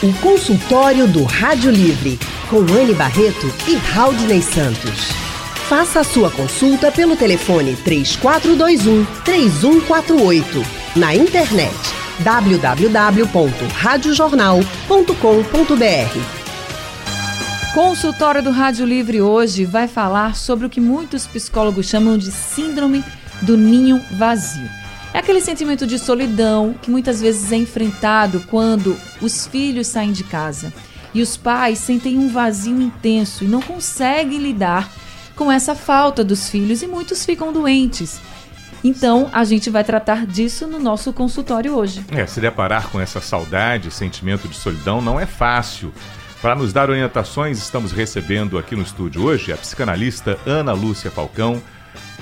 O consultório do Rádio Livre, com Anne Barreto e Raudney Santos. Faça a sua consulta pelo telefone 3421 3148. Na internet www.radiojornal.com.br. Consultório do Rádio Livre hoje vai falar sobre o que muitos psicólogos chamam de síndrome do ninho vazio. É aquele sentimento de solidão que muitas vezes é enfrentado quando os filhos saem de casa e os pais sentem um vazio intenso e não conseguem lidar com essa falta dos filhos e muitos ficam doentes. Então, a gente vai tratar disso no nosso consultório hoje. É, se deparar com essa saudade, sentimento de solidão, não é fácil. Para nos dar orientações, estamos recebendo aqui no estúdio hoje a psicanalista Ana Lúcia Falcão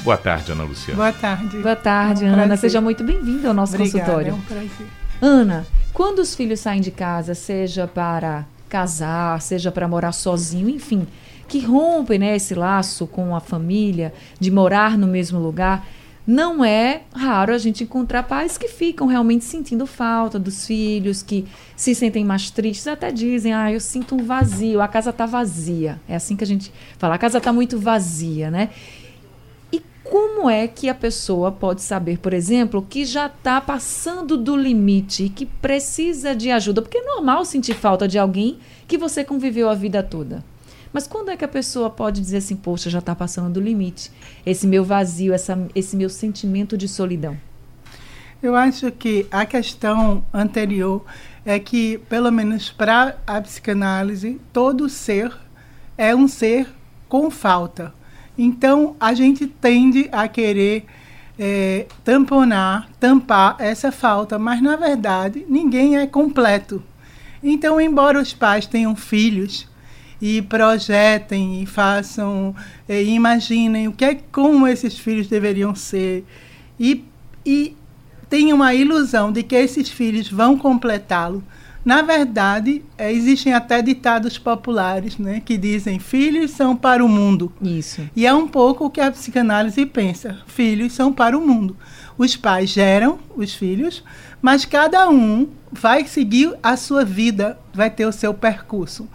Boa tarde, Ana Luciana. Boa tarde. Boa tarde, é um Ana. Prazer. Seja muito bem-vinda ao nosso Obrigada, consultório. É um prazer. Ana, quando os filhos saem de casa, seja para casar, seja para morar sozinho, enfim, que rompem né, esse laço com a família, de morar no mesmo lugar, não é raro a gente encontrar pais que ficam realmente sentindo falta dos filhos, que se sentem mais tristes, até dizem, ah, eu sinto um vazio, a casa está vazia. É assim que a gente fala, a casa está muito vazia, né? Como é que a pessoa pode saber, por exemplo, que já está passando do limite e que precisa de ajuda? Porque é normal sentir falta de alguém que você conviveu a vida toda. Mas quando é que a pessoa pode dizer assim, poxa, já está passando do limite? Esse meu vazio, essa, esse meu sentimento de solidão. Eu acho que a questão anterior é que, pelo menos para a psicanálise, todo ser é um ser com falta. Então, a gente tende a querer é, tamponar, tampar essa falta, mas na verdade ninguém é completo. Então, embora os pais tenham filhos e projetem e façam, é, imaginem o que é como esses filhos deveriam ser e, e tenham a ilusão de que esses filhos vão completá-lo, na verdade, é, existem até ditados populares, né, que dizem filhos são para o mundo. Isso. E é um pouco o que a psicanálise pensa. Filhos são para o mundo. Os pais geram os filhos, mas cada um vai seguir a sua vida, vai ter o seu percurso.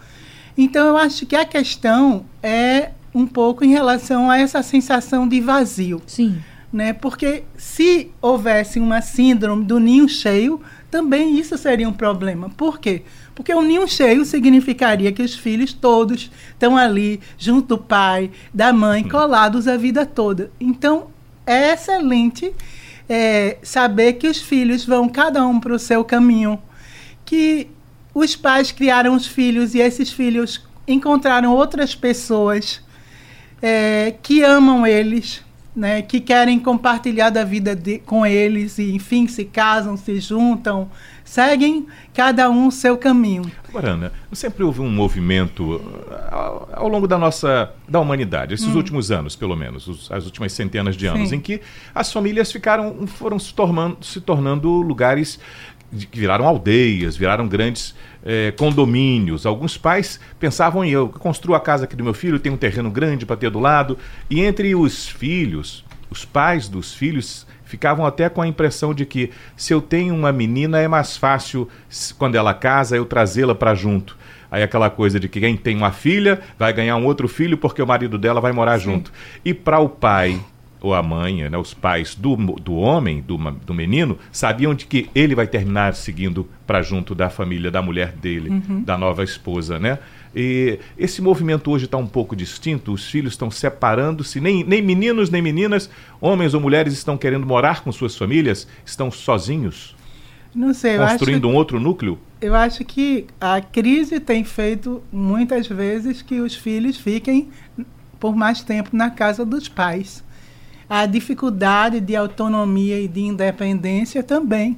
Então, eu acho que a questão é um pouco em relação a essa sensação de vazio. Sim. Né? Porque se houvesse uma síndrome do ninho cheio, também isso seria um problema. Por quê? Porque o ninho cheio significaria que os filhos todos estão ali, junto do pai, da mãe, colados a vida toda. Então, é excelente é, saber que os filhos vão cada um para o seu caminho, que os pais criaram os filhos e esses filhos encontraram outras pessoas é, que amam eles, né, que querem compartilhar da vida de, com eles e, enfim, se casam, se juntam, seguem cada um o seu caminho. Agora, Ana, sempre houve um movimento uh, ao, ao longo da nossa da humanidade, esses hum. últimos anos, pelo menos, os, as últimas centenas de anos, Sim. em que as famílias ficaram foram se tornando, se tornando lugares que viraram aldeias, viraram grandes é, condomínios. Alguns pais pensavam em eu construo a casa aqui do meu filho, tem um terreno grande para ter do lado. E entre os filhos, os pais dos filhos ficavam até com a impressão de que se eu tenho uma menina é mais fácil quando ela casa eu trazê-la para junto. Aí aquela coisa de que quem tem uma filha vai ganhar um outro filho porque o marido dela vai morar Sim. junto. E para o pai ou a mãe, né, os pais do, do homem, do, do menino, sabiam de que ele vai terminar seguindo para junto da família, da mulher dele, uhum. da nova esposa, né? E esse movimento hoje está um pouco distinto, os filhos estão separando-se, nem, nem meninos nem meninas, homens ou mulheres estão querendo morar com suas famílias, estão sozinhos. Não sei, construindo acho, um outro núcleo? Eu acho que a crise tem feito muitas vezes que os filhos fiquem por mais tempo na casa dos pais a dificuldade de autonomia e de independência também,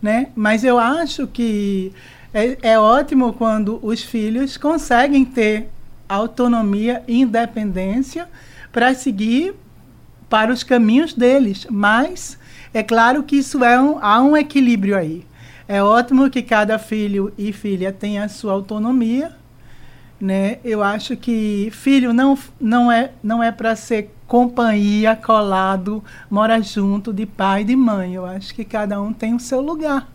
né? Mas eu acho que é, é ótimo quando os filhos conseguem ter autonomia e independência para seguir para os caminhos deles, mas é claro que isso é um, há um equilíbrio aí. É ótimo que cada filho e filha tenha a sua autonomia, né? Eu acho que filho não, não é não é para ser companhia, colado, mora junto de pai e de mãe. Eu acho que cada um tem o seu lugar.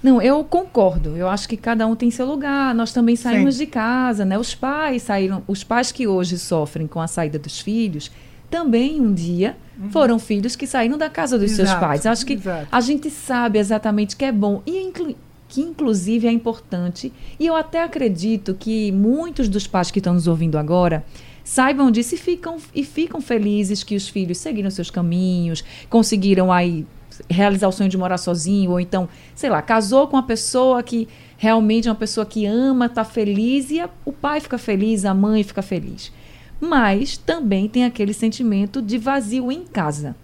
Não, eu concordo. Eu acho que cada um tem seu lugar. Nós também saímos Sim. de casa, né? Os pais saíram, os pais que hoje sofrem com a saída dos filhos, também um dia uhum. foram filhos que saíram da casa dos exato, seus pais. Acho que exato. a gente sabe exatamente que é bom e inclu que inclusive é importante. E eu até acredito que muitos dos pais que estão nos ouvindo agora saibam disso e ficam, e ficam felizes que os filhos seguiram seus caminhos, conseguiram aí realizar o sonho de morar sozinho, ou então, sei lá, casou com uma pessoa que realmente é uma pessoa que ama, está feliz, e a, o pai fica feliz, a mãe fica feliz. Mas também tem aquele sentimento de vazio em casa.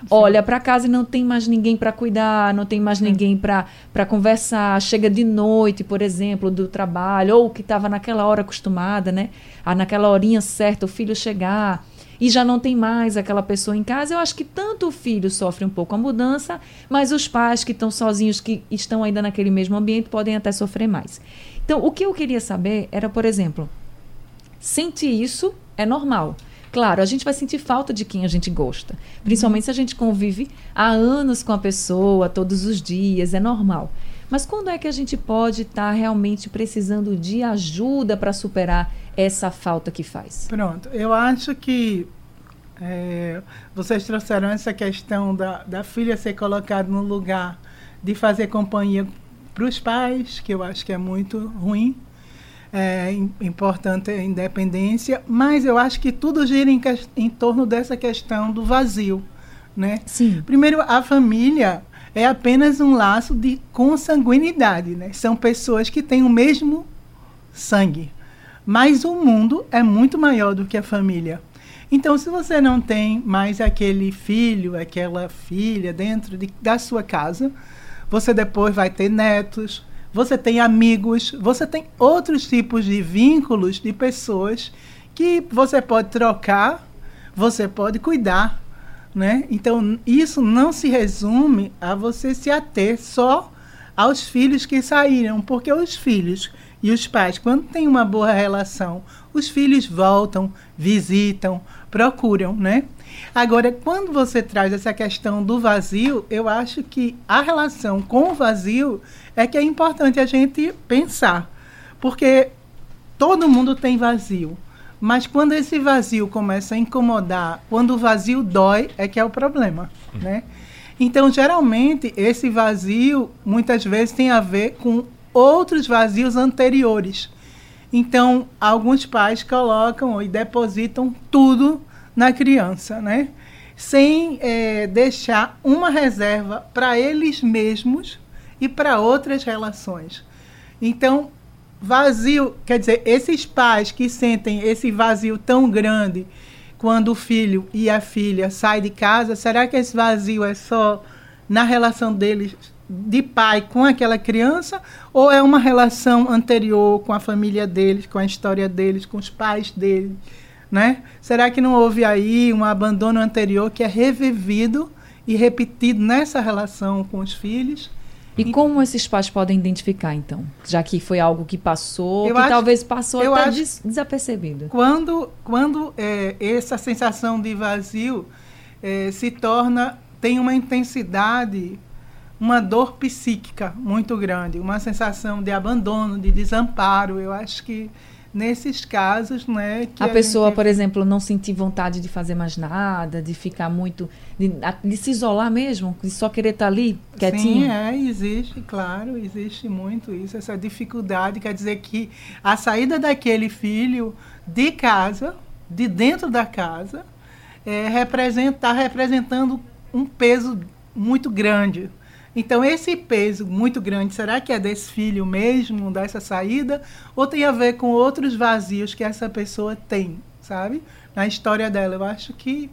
Sim. Olha para casa e não tem mais ninguém para cuidar, não tem mais ninguém para conversar. Chega de noite, por exemplo, do trabalho, ou que estava naquela hora acostumada, né? A, naquela horinha certa, o filho chegar e já não tem mais aquela pessoa em casa, eu acho que tanto o filho sofre um pouco a mudança, mas os pais que estão sozinhos, que estão ainda naquele mesmo ambiente, podem até sofrer mais. Então, o que eu queria saber era, por exemplo, sentir isso é normal. Claro, a gente vai sentir falta de quem a gente gosta. Principalmente se a gente convive há anos com a pessoa, todos os dias, é normal. Mas quando é que a gente pode estar tá realmente precisando de ajuda para superar essa falta que faz? Pronto, eu acho que é, vocês trouxeram essa questão da, da filha ser colocada no lugar de fazer companhia para os pais, que eu acho que é muito ruim. É importante a independência, mas eu acho que tudo gira em, em torno dessa questão do vazio. Né? Sim. Primeiro, a família é apenas um laço de consanguinidade. Né? São pessoas que têm o mesmo sangue. Mas o mundo é muito maior do que a família. Então, se você não tem mais aquele filho, aquela filha dentro de, da sua casa, você depois vai ter netos, você tem amigos, você tem outros tipos de vínculos de pessoas que você pode trocar, você pode cuidar, né? Então, isso não se resume a você se ater só aos filhos que saíram, porque os filhos e os pais, quando têm uma boa relação, os filhos voltam, visitam, procuram, né? Agora, quando você traz essa questão do vazio, eu acho que a relação com o vazio é que é importante a gente pensar. Porque todo mundo tem vazio. Mas quando esse vazio começa a incomodar, quando o vazio dói, é que é o problema, né? Então, geralmente, esse vazio muitas vezes tem a ver com outros vazios anteriores. Então, alguns pais colocam e depositam tudo na criança, né? Sem é, deixar uma reserva para eles mesmos e para outras relações. Então, vazio, quer dizer, esses pais que sentem esse vazio tão grande quando o filho e a filha saem de casa, será que esse vazio é só na relação deles de pai com aquela criança ou é uma relação anterior com a família deles, com a história deles, com os pais deles, né? Será que não houve aí um abandono anterior que é revivido e repetido nessa relação com os filhos? E como esses pais podem identificar, então? Já que foi algo que passou, eu que acho, talvez passou até des desapercebido. Quando, quando é, essa sensação de vazio é, se torna, tem uma intensidade uma dor psíquica muito grande, uma sensação de abandono, de desamparo. Eu acho que nesses casos, né, a, a pessoa, gente... por exemplo, não sentir vontade de fazer mais nada, de ficar muito, de, de se isolar mesmo, de só querer estar ali quietinho. Sim, é, existe, claro, existe muito isso, essa dificuldade, quer dizer que a saída daquele filho de casa, de dentro da casa, é, representa, tá representando um peso muito grande então, esse peso muito grande, será que é desse filho mesmo, dessa saída? Ou tem a ver com outros vazios que essa pessoa tem, sabe? Na história dela. Eu acho que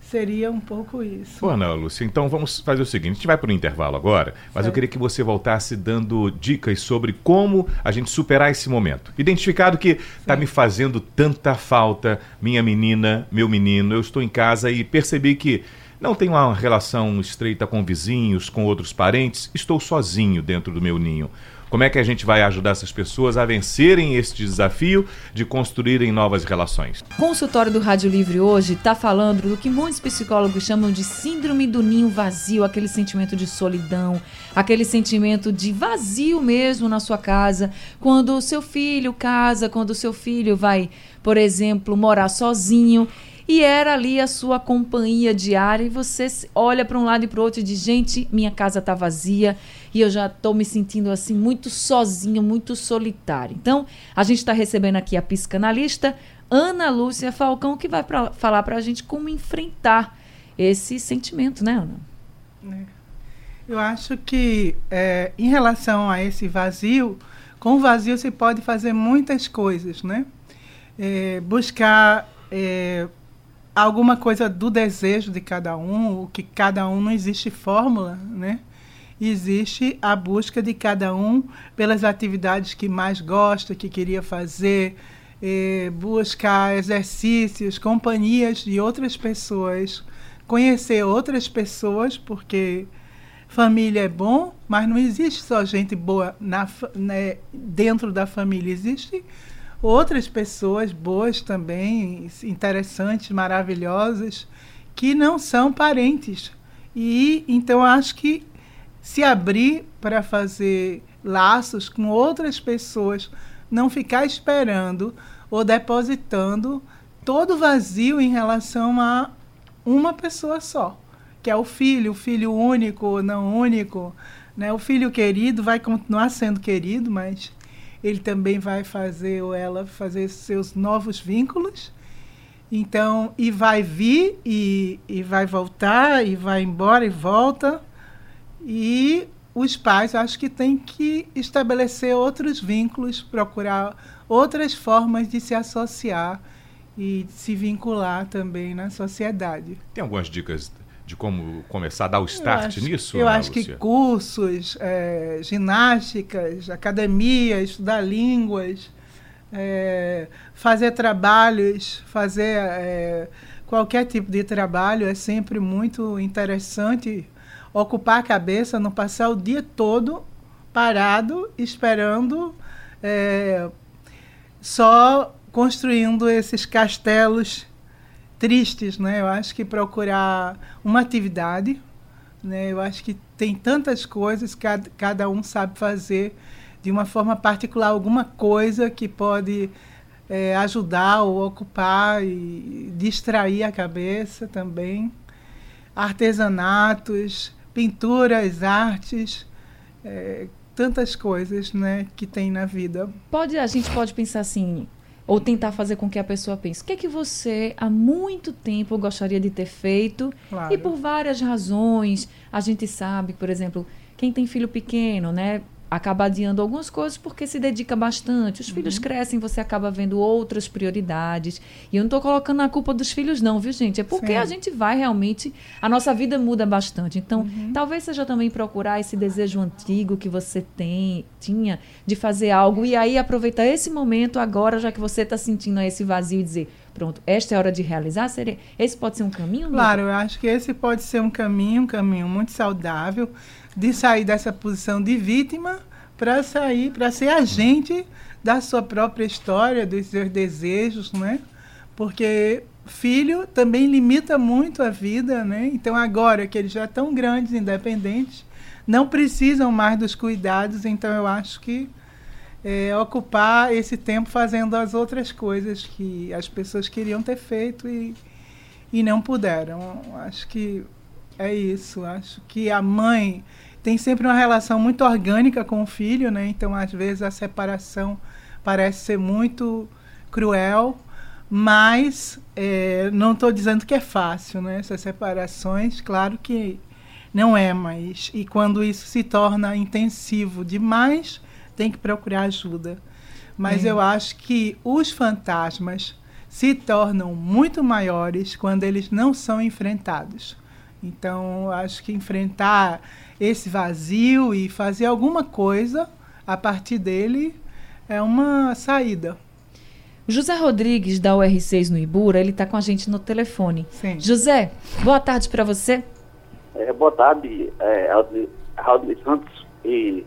seria um pouco isso. Bom, Ana Lúcia, então vamos fazer o seguinte: a gente vai para o intervalo agora, mas certo. eu queria que você voltasse dando dicas sobre como a gente superar esse momento. Identificado que está me fazendo tanta falta, minha menina, meu menino, eu estou em casa e percebi que Não tenho uma relação estreita com vizinhos, com outros parentes, estou sozinho dentro do meu ninho. Como é que a gente vai ajudar essas pessoas a vencerem este desafio de construírem novas relações? O consultório do Rádio Livre hoje está falando do que muitos psicólogos chamam de síndrome do ninho vazio, aquele sentimento de solidão, aquele sentimento de vazio mesmo na sua casa, quando o seu filho casa, quando o seu filho vai, por exemplo, morar sozinho e era ali a sua companhia diária e você olha para um lado e para o outro e diz, gente, minha casa está vazia e eu já estou me sentindo assim muito sozinho, muito solitário. Então, a gente está recebendo aqui a psicanalista Ana Lúcia Falcão, que vai pra, falar para a gente como enfrentar esse sentimento, né, Ana? É. Eu acho que é, em relação a esse vazio, com o vazio você pode fazer muitas coisas, né? É, buscar é, alguma coisa do desejo de cada um, o que cada um não existe fórmula, né? Existe a busca de cada um pelas atividades que mais gosta, que queria fazer, eh, buscar exercícios, companhias de outras pessoas, conhecer outras pessoas, porque família é bom, mas não existe só gente boa na, né, dentro da família, existe outras pessoas boas também, interessantes, maravilhosas, que não são parentes. E então acho que se abrir para fazer laços com outras pessoas, não ficar esperando ou depositando todo vazio em relação a uma pessoa só, que é o filho, o filho único ou não único. Né? O filho querido vai continuar sendo querido, mas ele também vai fazer ou ela fazer seus novos vínculos. Então, e vai vir e, e vai voltar e vai embora e volta. E os pais acho que têm que estabelecer outros vínculos, procurar outras formas de se associar e de se vincular também na sociedade. Tem algumas dicas de como começar a dar o start eu acho, nisso? Eu Ana acho Lúcia? que cursos, é, ginásticas, academia, estudar línguas, é, fazer trabalhos, fazer é, qualquer tipo de trabalho é sempre muito interessante. Ocupar a cabeça, não passar o dia todo parado esperando é, só construindo esses castelos tristes, né? Eu acho que procurar uma atividade, né? Eu acho que tem tantas coisas cada, cada um sabe fazer de uma forma particular alguma coisa que pode é, ajudar ou ocupar e distrair a cabeça também. Artesanatos, pinturas, artes, é, tantas coisas, né, que tem na vida. Pode, a gente pode pensar assim, ou tentar fazer com que a pessoa pense. O que é que você há muito tempo gostaria de ter feito? Claro. E por várias razões, a gente sabe, por exemplo, quem tem filho pequeno, né? Acaba adiando algumas coisas porque se dedica bastante. Os filhos crescem, você acaba vendo outras prioridades. E eu não estou colocando a culpa dos filhos, não, viu, gente? É porque Sim. a gente vai realmente. A nossa vida muda bastante. Então, talvez seja também procurar esse desejo antigo que você tem, tinha de fazer algo e aí aproveitar esse momento agora, já que você está sentindo esse vazio e dizer, pronto, esta é a hora de realizar. Seria, esse pode ser um caminho? Claro, eu acho que esse pode ser um caminho, um caminho muito saudável de sair dessa posição de vítima para sair, para ser agente da sua própria história, dos seus desejos, né? Porque filho também limita muito a vida, né? Então agora que eles já estão grandes, independentes, não precisam mais dos cuidados, então eu acho que é, ocupar esse tempo fazendo as outras coisas que as pessoas queriam ter feito e, e não puderam. Acho que é isso. Acho que a mãe tem sempre uma relação muito orgânica com o filho, né? Então, às vezes, a separação parece ser muito cruel, mas é, não estou dizendo que é fácil, né? Essas separações, claro que não é, mas e quando isso se torna intensivo demais, tem que procurar ajuda. Mas É. eu acho que os fantasmas se tornam muito maiores quando eles não são enfrentados. Então, acho que enfrentar esse vazio e fazer alguma coisa a partir dele é uma saída. O José Rodrigues, da UR6 no Ibura, ele está com a gente no telefone. Sim. José, boa tarde para você. É, boa tarde, é, Raul Santos e.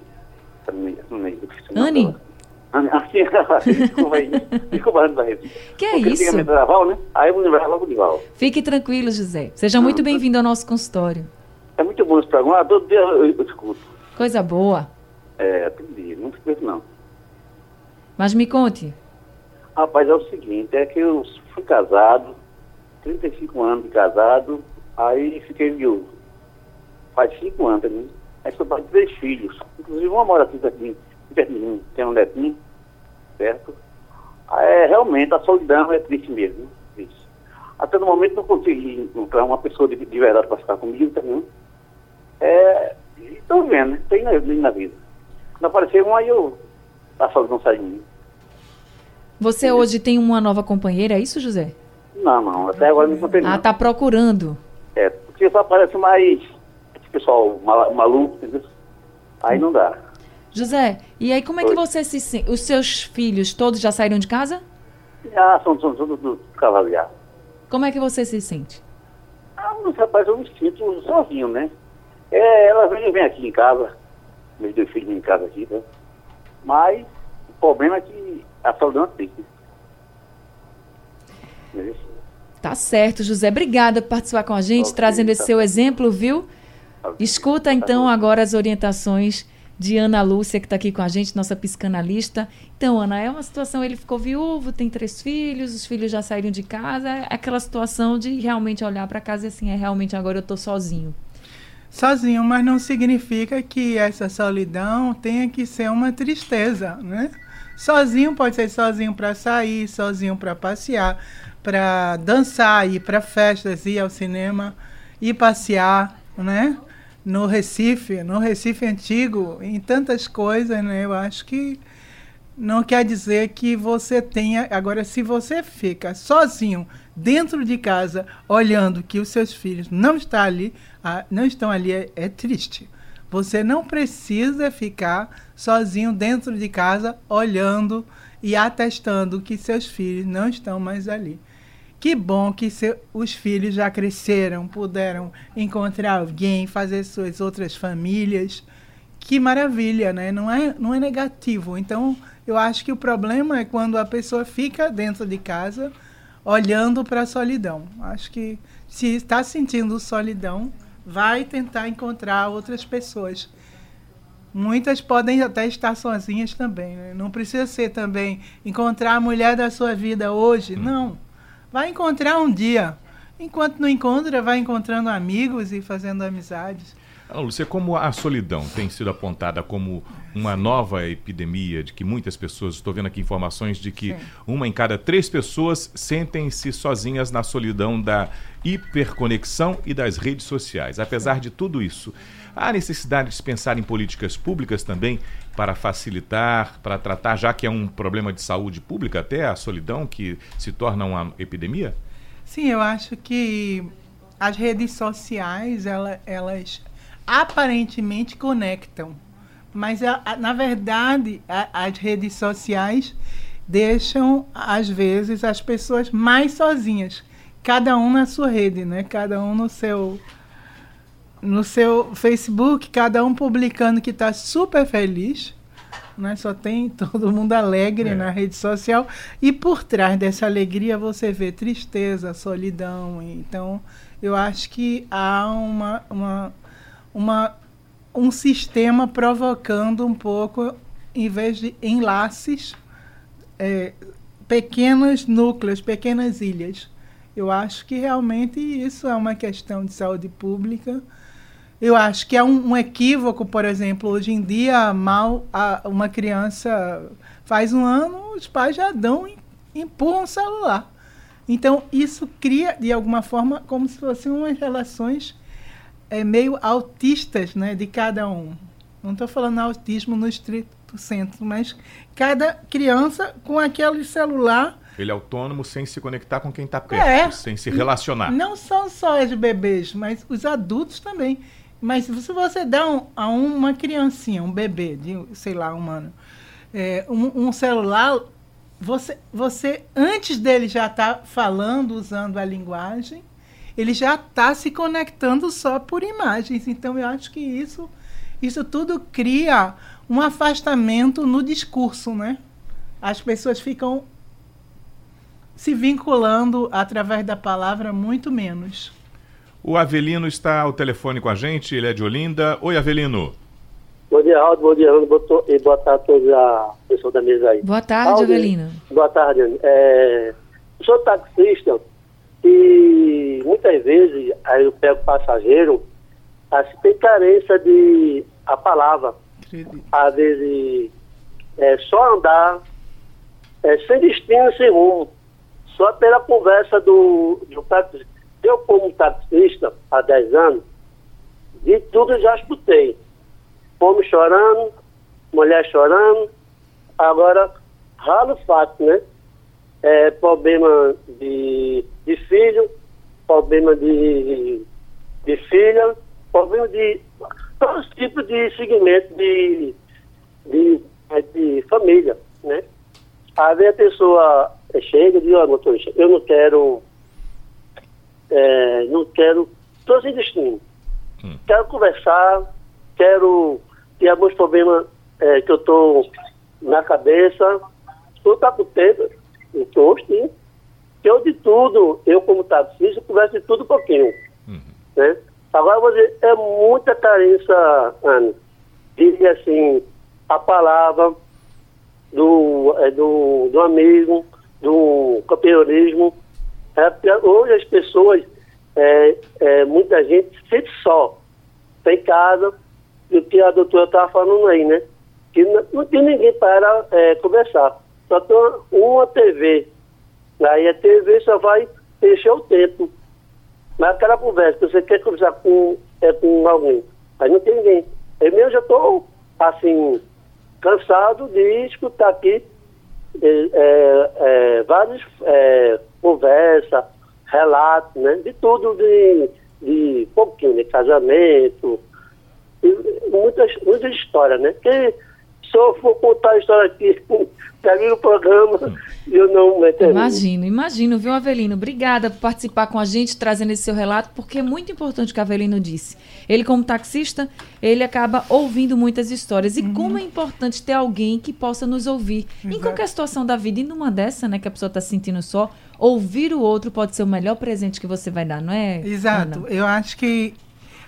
Anne? Assim, desculpa aí. Desculpa, Barreto. Que é Porque isso? Val, né? Aí eu vou lembrar logo de Val. Fique tranquilo, José. Seja muito bem-vindo ao nosso consultório. É muito bom esse programa. Todo dia eu, eu escuto. Coisa boa. É, todo dia. Não escuto, não. Mas me conte. Rapaz, é o seguinte, é que eu fui casado, 35 anos de casado, aí fiquei viúvo. Faz 5 anos também. Aí sou pai de três filhos. Inclusive uma mora aqui pertinho, mim, tem um netinho, certo? Aí, é, realmente a solidão é triste mesmo, triste. Até no momento não consegui encontrar uma pessoa de, de verdade para ficar comigo também. É, estou vendo? Tem na, na vida. Quando aparecer um aí eu a solidão sai de mim. Você hoje tem uma nova companheira, é isso, José? Não, não, até agora não encontrei Ah, não. tá procurando. É, porque só aparece mais pessoal ma- maluco, entendeu? Aí não dá. José, e aí como é que Oi. você se sente? Os seus filhos todos já saíram de casa? Já são todos do cavalo já. Como é que você se sente? Ah, mas rapaz, eu me sinto sozinho, né? É, ela vem, vem aqui em casa, meus dois filhos em casa aqui, né? Mas o problema é que a solidão é triste. Entendeu? Tá certo, José. Obrigada por participar com a gente, trazendo esse tá seu bom. exemplo, viu? Escuta então agora as orientações de Ana Lúcia, que está aqui com a gente, nossa psicanalista. Então, Ana, é uma situação, ele ficou viúvo, tem três filhos, os filhos já saíram de casa, é aquela situação de realmente olhar para casa e assim, é realmente agora eu tô sozinho. Sozinho, mas não significa que essa solidão tenha que ser uma tristeza, né? Sozinho pode ser sozinho para sair, sozinho para passear, para dançar, ir para festas, ir ao cinema, ir passear, né? No Recife, no Recife antigo, em tantas coisas, né? Eu acho que não quer dizer que você tenha. Agora, se você fica sozinho dentro de casa, olhando que os seus filhos não estão ali, não estão ali, é, é triste. Você não precisa ficar sozinho dentro de casa, olhando e atestando que seus filhos não estão mais ali. Que bom que seu, os filhos já cresceram, puderam encontrar alguém, fazer suas outras famílias. Que maravilha, né? Não é, não é negativo. Então, eu acho que o problema é quando a pessoa fica dentro de casa olhando para a solidão. Acho que se está sentindo solidão, vai tentar encontrar outras pessoas. Muitas podem até estar sozinhas também. Né? Não precisa ser também encontrar a mulher da sua vida hoje. Não. Vai encontrar um dia. Enquanto não encontra, vai encontrando amigos e fazendo amizades. Lúcia, como a solidão tem sido apontada como uma nova epidemia, de que muitas pessoas, estou vendo aqui informações de que Sim. uma em cada três pessoas sentem-se sozinhas na solidão da hiperconexão e das redes sociais. Apesar de tudo isso, há necessidade de se pensar em políticas públicas também para facilitar, para tratar, já que é um problema de saúde pública até a solidão que se torna uma epidemia? Sim, eu acho que as redes sociais, ela- elas aparentemente conectam. Mas, na verdade, as redes sociais deixam, às vezes, as pessoas mais sozinhas. Cada um na sua rede, né? Cada um no seu, no seu Facebook, cada um publicando que está super feliz. Né? Só tem todo mundo alegre É. na rede social. E por trás dessa alegria você vê tristeza, solidão. Então, eu acho que há uma, uma, uma, um sistema provocando um pouco, em vez de enlaces, é, pequenos núcleos, pequenas ilhas. Eu acho que realmente isso é uma questão de saúde pública. Eu acho que é um, um equívoco, por exemplo, hoje em dia, mal a, uma criança faz um ano, os pais já dão, em- empurram o celular. Então, isso cria, de alguma forma, como se fossem umas relações é, meio autistas né, de cada um. Não estou falando autismo no estrito senso, mas cada criança com aquele celular Ele é autônomo sem se conectar com quem está perto, É. sem se relacionar. Não são só os bebês, mas os adultos também. Mas se você dá um- a uma criancinha, um bebê de, sei lá, um ano, é, um, um celular, você, você antes dele já estar tá falando, usando a linguagem, ele já está se conectando só por imagens. Então, eu acho que isso, isso tudo cria um afastamento no discurso, né? As pessoas ficam se vinculando através da palavra muito menos. O Avelino está ao telefone com a gente, ele é de Olinda. Oi, Avelino. Bom dia, Aldo. Bom dia, Aldo. E boa tarde a todos a pessoa da mesa aí. Boa tarde, Aldo, Avelino. Boa tarde, é, Eu sou taxista e muitas vezes aí eu pego passageiro, assim, tem carência de a palavra. Acredito. Às vezes é só andar é, sem destino, sem rumo. Só pela conversa do, do taxista. Eu, como taxista, há 10 anos, de tudo já escutei homem chorando, mulher chorando. Agora, ralo fato, né? É, problema de, de filho, problema de, de filha, problema de todos os tipos de segmento de, de, de família, né? Aí a pessoa chega e diz, ó, motorista, eu não quero, é, não quero, estou sem destino. Hum. Quero conversar, quero tem alguns problemas é, que eu estou na cabeça. Tu tá com tempo? Estou, sim. Eu de tudo, eu como taxista, converso de tudo um pouquinho. Uhum. Né? Agora, vou dizer, é muita carência, Ana. Diria assim, a palavra do, é, do, do amigo, do campeonismo. É, hoje as pessoas, é, é, muita gente sente só. Tem casa, o que a doutora estava falando aí, né? Que não, não tem ninguém para é, conversar. Só tem uma, uma TV. Aí a TV só vai encher o tempo. Mas aquela conversa que você quer conversar com, é, com alguém, aí não tem ninguém. Eu mesmo já estou, assim, cansado de escutar aqui é, é, é várias conversas, relatos, né? De tudo, de, de pouquinho, de casamento, muitas, muitas histórias, né? Porque se eu for contar a história aqui, termina o programa e eu não Imagino, imagino, viu, Avelino? Obrigada por participar com a gente, trazendo esse seu relato, porque é muito importante o que o Avelino disse. Ele, como taxista, ele acaba ouvindo muitas histórias. E uhum. como é importante ter alguém que possa nos ouvir Exato. em qualquer situação da vida. E numa dessa, né, que a pessoa está se sentindo só, ouvir o outro pode ser o melhor presente que você vai dar, não é? Exato. Ana? Eu acho que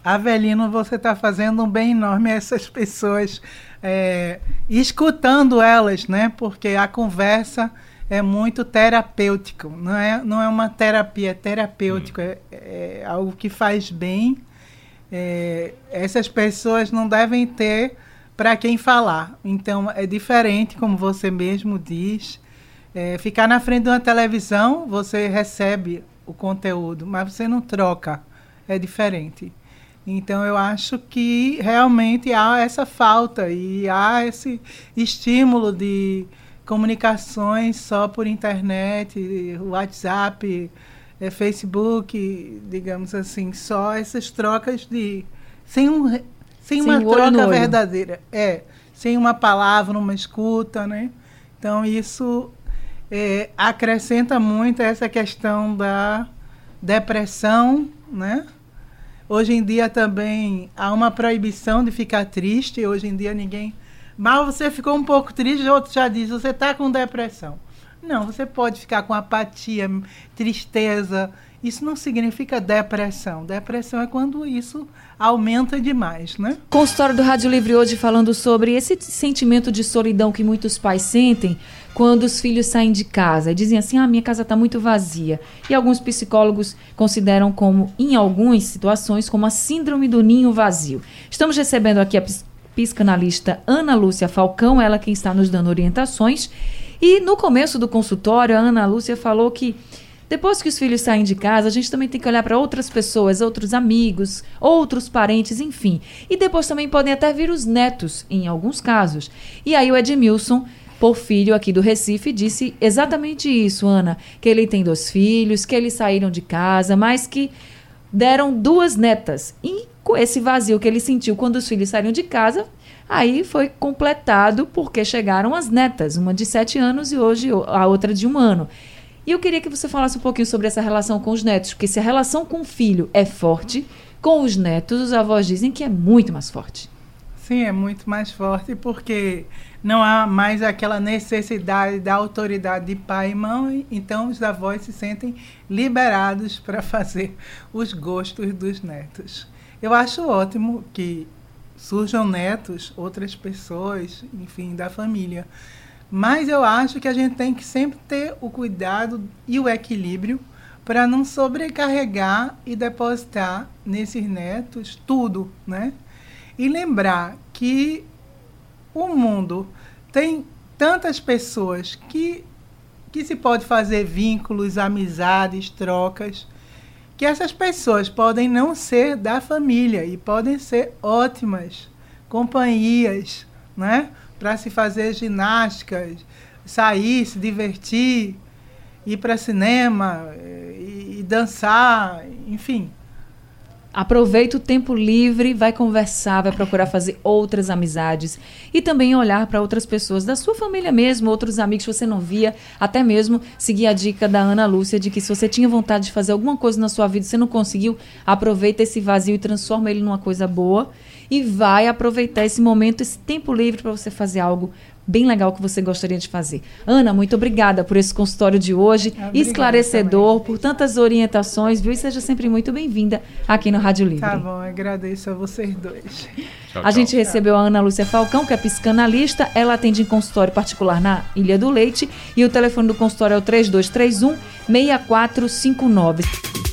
Avelino, você está fazendo um bem enorme a essas pessoas, é, escutando elas, né? Porque a conversa é muito terapêutico, não é, não é uma terapia, é terapêutico, hum. é, é, algo que faz bem. É, essas pessoas não devem ter para quem falar. Então é diferente, como você mesmo diz. É, ficar na frente de uma televisão, você recebe o conteúdo, mas você não troca. É diferente. Então eu acho que realmente há essa falta e há esse estímulo de comunicações só por internet, WhatsApp, é, Facebook, digamos assim, só essas trocas de sem um sem, sem uma troca verdadeira, é, sem uma palavra, uma escuta, né? Então isso é, acrescenta muito essa questão da depressão, né? Hoje em dia também há uma proibição de ficar triste. Hoje em dia ninguém. Mal você ficou um pouco triste, o outro já diz: você está com depressão. Não, você pode ficar com apatia, tristeza. Isso não significa depressão. Depressão é quando isso aumenta demais, né? Consultório do Rádio Livre hoje falando sobre esse sentimento de solidão que muitos pais sentem quando os filhos saem de casa e dizem assim: ah, minha casa está muito vazia. E alguns psicólogos consideram como, em algumas situações, como a síndrome do ninho vazio. Estamos recebendo aqui a psicanalista Ana Lúcia Falcão, ela quem está nos dando orientações. E no começo do consultório, a Ana Lúcia falou que depois que os filhos saem de casa, a gente também tem que olhar para outras pessoas, outros amigos, outros parentes, enfim. E depois também podem até vir os netos, em alguns casos. E aí o Edmilson Porfírio, aqui do Recife, disse exatamente isso, Ana. Que ele tem dois filhos, que eles saíram de casa, mas que deram duas netas. E com esse vazio que ele sentiu quando os filhos saíram de casa, Aí foi completado porque chegaram as netas, uma de sete anos e hoje a outra de um ano. E eu queria que você falasse um pouquinho sobre essa relação com os netos, porque se a relação com o filho é forte, com os netos, os avós dizem que é muito mais forte. Sim, é muito mais forte porque não há mais aquela necessidade da autoridade de pai e mãe, então os avós se sentem liberados para fazer os gostos dos netos. Eu acho ótimo que surjam netos, outras pessoas, enfim, da família. Mas eu acho que a gente tem que sempre ter o cuidado e o equilíbrio para não sobrecarregar e depositar nesses netos tudo, né? E lembrar que o mundo tem tantas pessoas que, que se pode fazer vínculos, amizades, trocas, que essas pessoas podem não ser da família e podem ser ótimas companhias, né? Para se fazer ginásticas, sair, se divertir, ir para cinema e, e dançar, enfim. Aproveita o tempo livre, vai conversar, vai procurar fazer outras amizades e também olhar para outras pessoas da sua família mesmo, outros amigos que você não via, até mesmo seguir a dica da Ana Lúcia de que se você tinha vontade de fazer alguma coisa na sua vida e você não conseguiu, aproveita esse vazio e transforma ele numa coisa boa e vai aproveitar esse momento, esse tempo livre para você fazer algo bem legal que você gostaria de fazer. Ana, muito obrigada por esse consultório de hoje, obrigada esclarecedor, também. por tantas orientações, viu? E seja sempre muito bem-vinda aqui no Rádio Livre. Tá bom, agradeço a vocês dois. Tchau, a gente recebeu a Ana Lúcia Falcão, que é psicanalista, ela atende em consultório particular na Ilha do Leite e o telefone do consultório é o 3231 6459.